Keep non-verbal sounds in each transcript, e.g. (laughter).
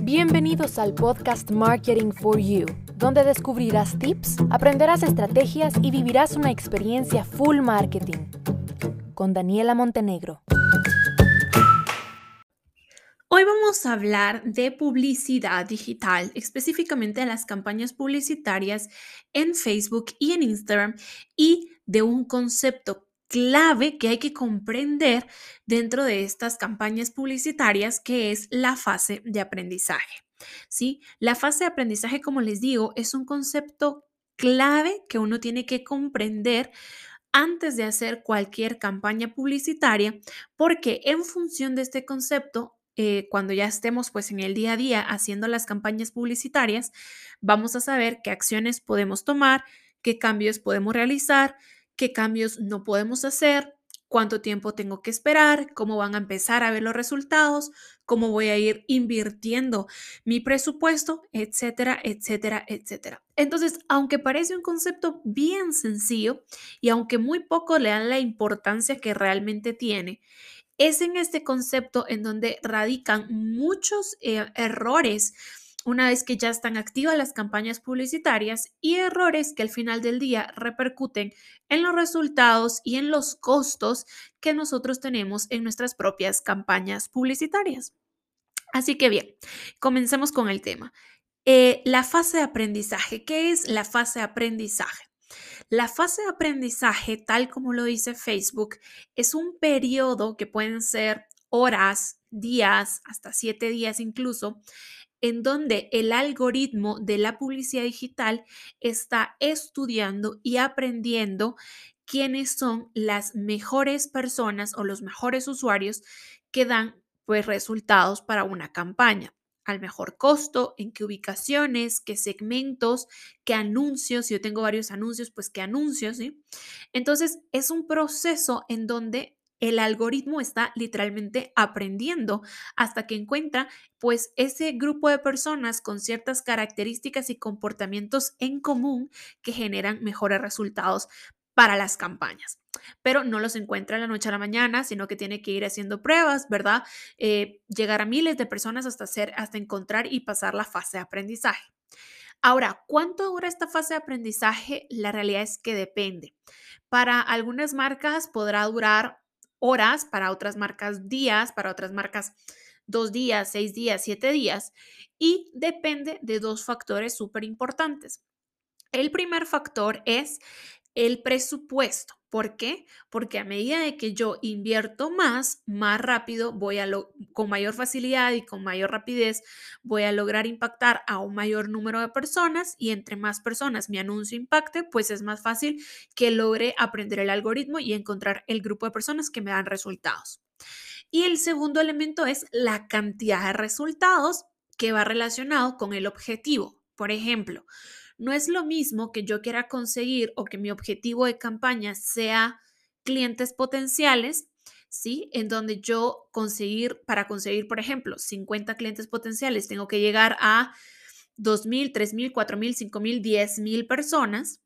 Bienvenidos al podcast Marketing for You, donde descubrirás tips, aprenderás estrategias y vivirás una experiencia full marketing. Con Daniela Montenegro. Hoy vamos a hablar de publicidad digital, específicamente de las campañas publicitarias en Facebook y en Instagram y de un concepto clave que hay que comprender dentro de estas campañas publicitarias, que es la fase de aprendizaje. ¿sí? La fase de aprendizaje, como les digo, es un concepto clave que uno tiene que comprender antes de hacer cualquier campaña publicitaria, porque en función de este concepto, eh, cuando ya estemos pues en el día a día haciendo las campañas publicitarias, vamos a saber qué acciones podemos tomar, qué cambios podemos realizar, qué cambios no podemos hacer, cuánto tiempo tengo que esperar, cómo van a empezar a ver los resultados, cómo voy a ir invirtiendo mi presupuesto, etcétera, etcétera, etcétera. Entonces, aunque parece un concepto bien sencillo y aunque muy poco le dan la importancia que realmente tiene, es en este concepto en donde radican muchos eh, errores una vez que ya están activas las campañas publicitarias y errores que al final del día repercuten en los resultados y en los costos que nosotros tenemos en nuestras propias campañas publicitarias. Así que bien, comencemos con el tema. Eh, la fase de aprendizaje. ¿Qué es la fase de aprendizaje? La fase de aprendizaje, tal como lo dice Facebook, es un periodo que pueden ser horas, días, hasta siete días incluso, en donde el algoritmo de la publicidad digital está estudiando y aprendiendo quiénes son las mejores personas o los mejores usuarios que dan pues resultados para una campaña al mejor costo, en qué ubicaciones, qué segmentos, qué anuncios, si yo tengo varios anuncios, pues qué anuncios, ¿sí? Entonces, es un proceso en donde el algoritmo está literalmente aprendiendo hasta que encuentra pues ese grupo de personas con ciertas características y comportamientos en común que generan mejores resultados para las campañas. Pero no los encuentra la noche a la mañana, sino que tiene que ir haciendo pruebas, ¿verdad? Eh, llegar a miles de personas hasta, hacer, hasta encontrar y pasar la fase de aprendizaje. Ahora, ¿cuánto dura esta fase de aprendizaje? La realidad es que depende. Para algunas marcas podrá durar horas, para otras marcas días, para otras marcas dos días, seis días, siete días, y depende de dos factores súper importantes. El primer factor es el presupuesto. ¿Por qué? Porque a medida de que yo invierto más, más rápido voy a lo con mayor facilidad y con mayor rapidez voy a lograr impactar a un mayor número de personas y entre más personas mi anuncio impacte, pues es más fácil que logre aprender el algoritmo y encontrar el grupo de personas que me dan resultados. Y el segundo elemento es la cantidad de resultados que va relacionado con el objetivo. Por ejemplo, no es lo mismo que yo quiera conseguir o que mi objetivo de campaña sea clientes potenciales, ¿sí? En donde yo conseguir, para conseguir, por ejemplo, 50 clientes potenciales, tengo que llegar a 2.000, 3.000, 4.000, 5.000, 10.000 personas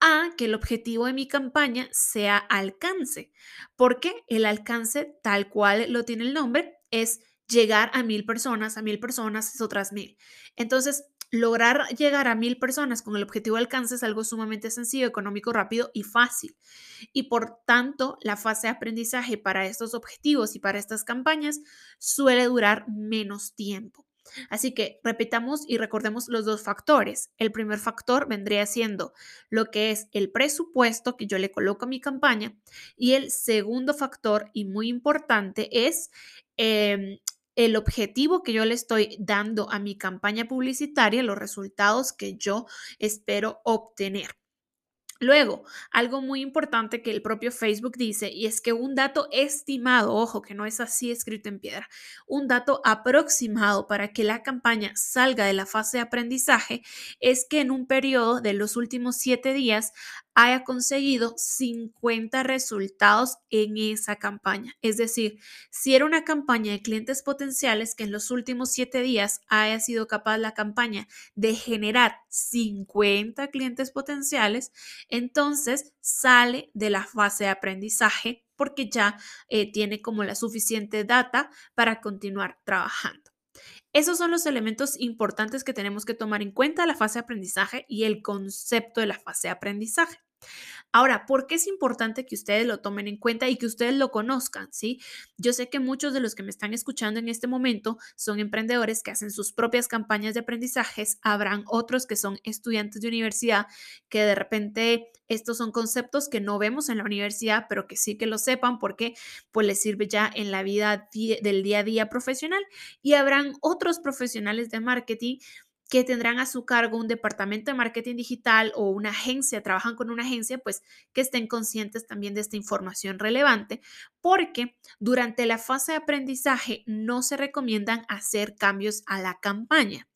a que el objetivo de mi campaña sea alcance, porque el alcance tal cual lo tiene el nombre es llegar a mil personas, a mil personas es otras mil. Entonces, Lograr llegar a mil personas con el objetivo de alcance es algo sumamente sencillo, económico, rápido y fácil. Y por tanto, la fase de aprendizaje para estos objetivos y para estas campañas suele durar menos tiempo. Así que repitamos y recordemos los dos factores. El primer factor vendría siendo lo que es el presupuesto que yo le coloco a mi campaña y el segundo factor y muy importante es em, el objetivo que yo le estoy dando a mi campaña publicitaria, los resultados que yo espero obtener. Luego, algo muy importante que el propio Facebook dice, y es que un dato estimado, ojo, que no es así escrito en piedra, un dato aproximado para que la campaña salga de la fase de aprendizaje es que en un periodo de los últimos siete días haya conseguido 50 resultados en esa campaña. Es decir, si era una campaña de clientes potenciales que en los últimos siete días haya sido capaz la campaña de generar 50 clientes potenciales, entonces sale de la fase de aprendizaje porque ya eh, tiene como la suficiente data para continuar trabajando. Esos son los elementos importantes que tenemos que tomar en cuenta la fase de aprendizaje y el concepto de la fase de aprendizaje. Ahora, ¿por qué es importante que ustedes lo tomen en cuenta y que ustedes lo conozcan? ¿sí? Yo sé que muchos de los que me están escuchando en este momento son emprendedores que hacen sus propias campañas de aprendizajes. Habrán otros que son estudiantes de universidad que de repente estos son conceptos que no vemos en la universidad, pero que sí que lo sepan porque pues les sirve ya en la vida del día a día profesional. Y habrán otros profesionales de marketing que tendrán a su cargo un departamento de marketing digital o una agencia, trabajan con una agencia, pues que estén conscientes también de esta información relevante, porque durante la fase de aprendizaje no se recomiendan hacer cambios a la campaña.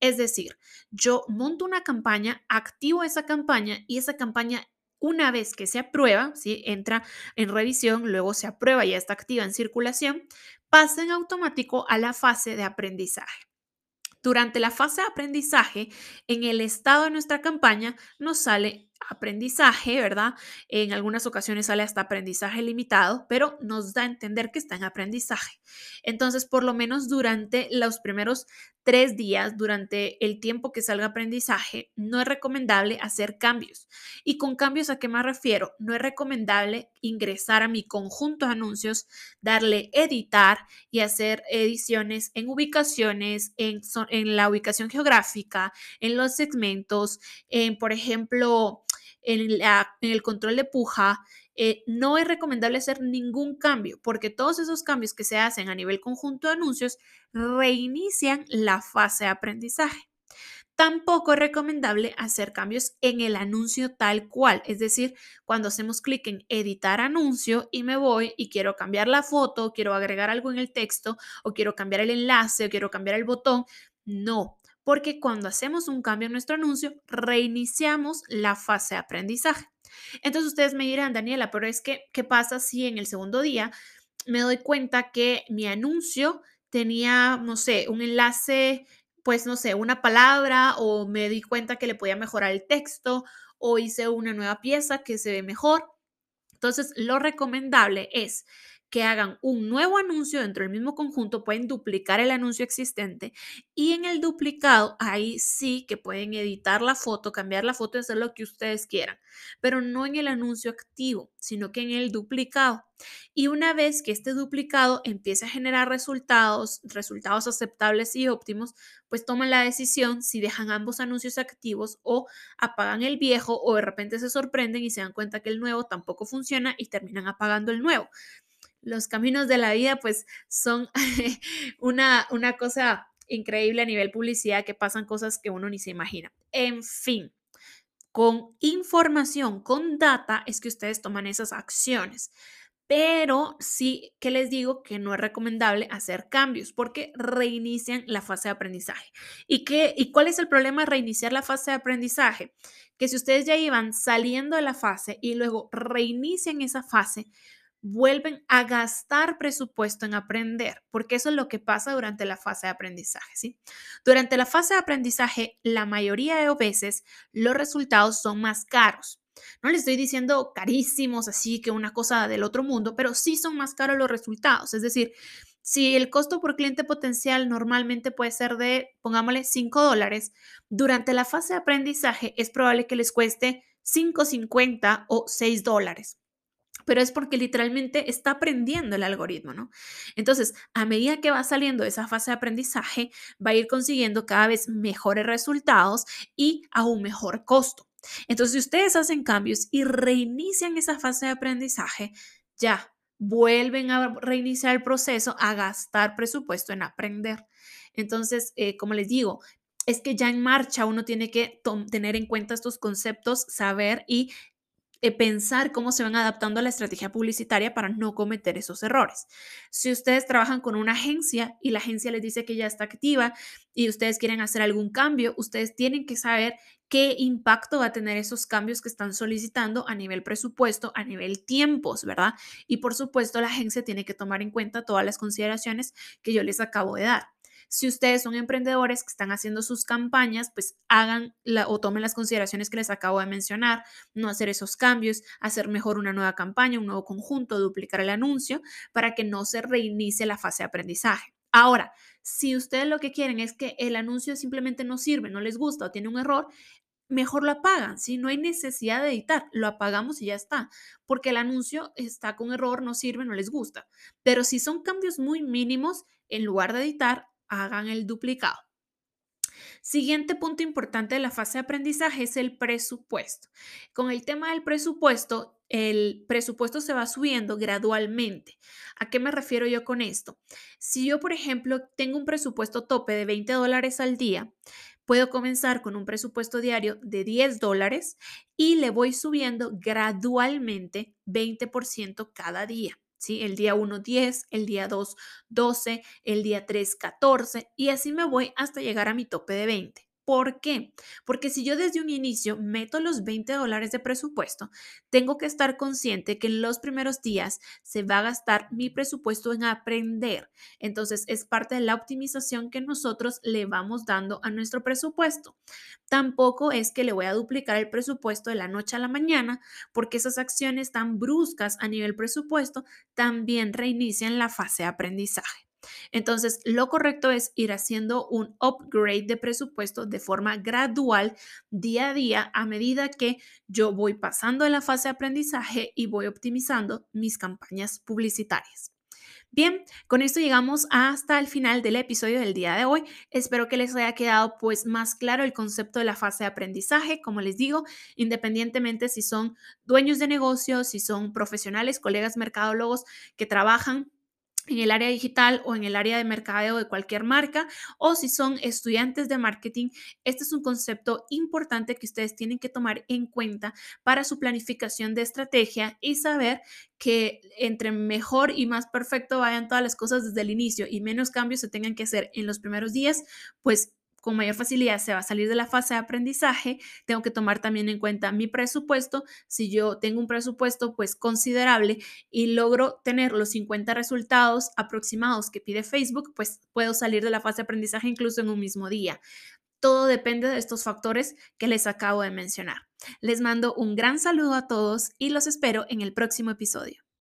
Es decir, yo monto una campaña, activo esa campaña y esa campaña una vez que se aprueba, ¿sí? entra en revisión, luego se aprueba y ya está activa en circulación, pasa en automático a la fase de aprendizaje. Durante la fase de aprendizaje, en el estado de nuestra campaña nos sale aprendizaje, ¿verdad? En algunas ocasiones sale hasta aprendizaje limitado, pero nos da a entender que está en aprendizaje. Entonces, por lo menos durante los primeros tres días, durante el tiempo que salga aprendizaje, no es recomendable hacer cambios. Y con cambios a qué me refiero? No es recomendable ingresar a mi conjunto de anuncios, darle editar y hacer ediciones en ubicaciones, en, en la ubicación geográfica, en los segmentos, en, por ejemplo, en, el control de puja, eh, no es recomendable hacer ningún cambio porque todos esos cambios que se hacen a nivel conjunto de anuncios reinician la fase de aprendizaje. Tampoco es recomendable hacer cambios en el anuncio tal cual, es decir, cuando hacemos clic en editar anuncio y me voy y quiero cambiar la foto, quiero agregar algo en el texto o quiero cambiar el enlace o quiero cambiar el botón, no, porque cuando hacemos un cambio en nuestro anuncio, reiniciamos la fase de aprendizaje. Entonces ustedes me dirán, Daniela, pero es que, ¿qué pasa si en el segundo día me doy cuenta que mi anuncio tenía, no sé, un enlace, pues no sé, una palabra o me di cuenta que le podía mejorar el texto o hice una nueva pieza que se ve mejor? Entonces, lo recomendable es que hagan un nuevo anuncio dentro del mismo conjunto, pueden duplicar el anuncio existente y en el duplicado ahí sí que pueden editar la foto, cambiar la foto y hacer lo que ustedes quieran, pero no en el anuncio activo, sino que en el duplicado. Y una vez que este duplicado empiece a generar resultados, resultados aceptables y óptimos, pues toman la decisión si dejan ambos anuncios activos o apagan el viejo o de repente se sorprenden y se dan cuenta que el nuevo tampoco funciona y terminan apagando el nuevo los caminos de la vida pues son (laughs) una, una cosa increíble a nivel publicidad que pasan cosas que uno ni se imagina. En fin, con información, con data es que ustedes toman esas acciones. Pero sí que les digo que no es recomendable hacer cambios porque reinician la fase de aprendizaje. ¿Y, qué, ¿Y cuál es el problema de reiniciar la fase de aprendizaje? Que si ustedes ya iban saliendo de la fase y luego reinician esa fase, vuelven a gastar presupuesto en aprender, porque eso es lo que pasa durante la fase de aprendizaje, ¿sí? Durante la fase de aprendizaje, la mayoría de veces los resultados son más caros. No les estoy diciendo carísimos, así que una cosa del otro mundo, pero sí son más caros los resultados. Es decir, si el costo por cliente potencial normalmente puede ser de, pongámosle, 5 dólares, durante la fase de aprendizaje es probable que les cueste 5.50 o 6 dólares pero es porque literalmente está aprendiendo el algoritmo, ¿no? Entonces, a medida que va saliendo de esa fase de aprendizaje, va a ir consiguiendo cada vez mejores resultados y a un mejor costo. Entonces, si ustedes hacen cambios y reinician esa fase de aprendizaje, ya vuelven a reiniciar el proceso, a gastar presupuesto en aprender. Entonces, eh, como les digo, es que ya en marcha uno tiene que tener en cuenta estos conceptos, saber y pensar cómo se van adaptando a la estrategia publicitaria para no cometer esos errores. Si ustedes trabajan con una agencia y la agencia les dice que ya está activa y ustedes quieren hacer algún cambio, ustedes tienen que saber qué impacto va a tener esos cambios que están solicitando a nivel presupuesto, a nivel tiempos, ¿verdad? Y por supuesto, la agencia tiene que tomar en cuenta todas las consideraciones que yo les acabo de dar. Si ustedes son emprendedores que están haciendo sus campañas, pues hagan o tomen las consideraciones que les acabo de mencionar, no hacer esos cambios, hacer mejor una nueva campaña, un nuevo conjunto, duplicar el anuncio para que no se reinicie la fase de aprendizaje. Ahora, si ustedes lo que quieren es que el anuncio simplemente no sirve, no les gusta o tiene un error, mejor lo apagan. Si no hay necesidad de editar, lo apagamos y ya está, porque el anuncio está con error, no sirve, no les gusta. Pero si son cambios muy mínimos, en lugar de editar, hagan el duplicado. Siguiente punto importante de la fase de aprendizaje es el presupuesto. Con el tema del presupuesto, el presupuesto se va subiendo gradualmente. ¿A qué me refiero yo con esto? Si yo, por ejemplo, tengo un presupuesto tope de 20 dólares al día, puedo comenzar con un presupuesto diario de 10 dólares y le voy subiendo gradualmente 20% cada día. El día 1, 10, el día 2, 12, el día 3, 14 y así me voy hasta llegar a mi tope de 20. ¿Por qué? Porque si yo desde un inicio meto los 20 dólares de presupuesto, tengo que estar consciente que en los primeros días se va a gastar mi presupuesto en aprender. Entonces es parte de la optimización que nosotros le vamos dando a nuestro presupuesto. Tampoco es que le voy a duplicar el presupuesto de la noche a la mañana, porque esas acciones tan bruscas a nivel presupuesto también reinician la fase de aprendizaje. Entonces, lo correcto es ir haciendo un upgrade de presupuesto de forma gradual, día a día, a medida que yo voy pasando de la fase de aprendizaje y voy optimizando mis campañas publicitarias. Bien, con esto llegamos hasta el final del episodio del día de hoy. Espero que les haya quedado pues más claro el concepto de la fase de aprendizaje. Como les digo, independientemente si son dueños de negocios, si son profesionales, colegas mercadólogos que trabajan en el área digital o en el área de mercadeo de cualquier marca o si son estudiantes de marketing, este es un concepto importante que ustedes tienen que tomar en cuenta para su planificación de estrategia y saber que entre mejor y más perfecto vayan todas las cosas desde el inicio y menos cambios se tengan que hacer en los primeros días, pues con mayor facilidad se va a salir de la fase de aprendizaje, tengo que tomar también en cuenta mi presupuesto. Si yo tengo un presupuesto pues considerable y logro tener los 50 resultados aproximados que pide Facebook, pues puedo salir de la fase de aprendizaje incluso en un mismo día. Todo depende de estos factores que les acabo de mencionar. Les mando un gran saludo a todos y los espero en el próximo episodio.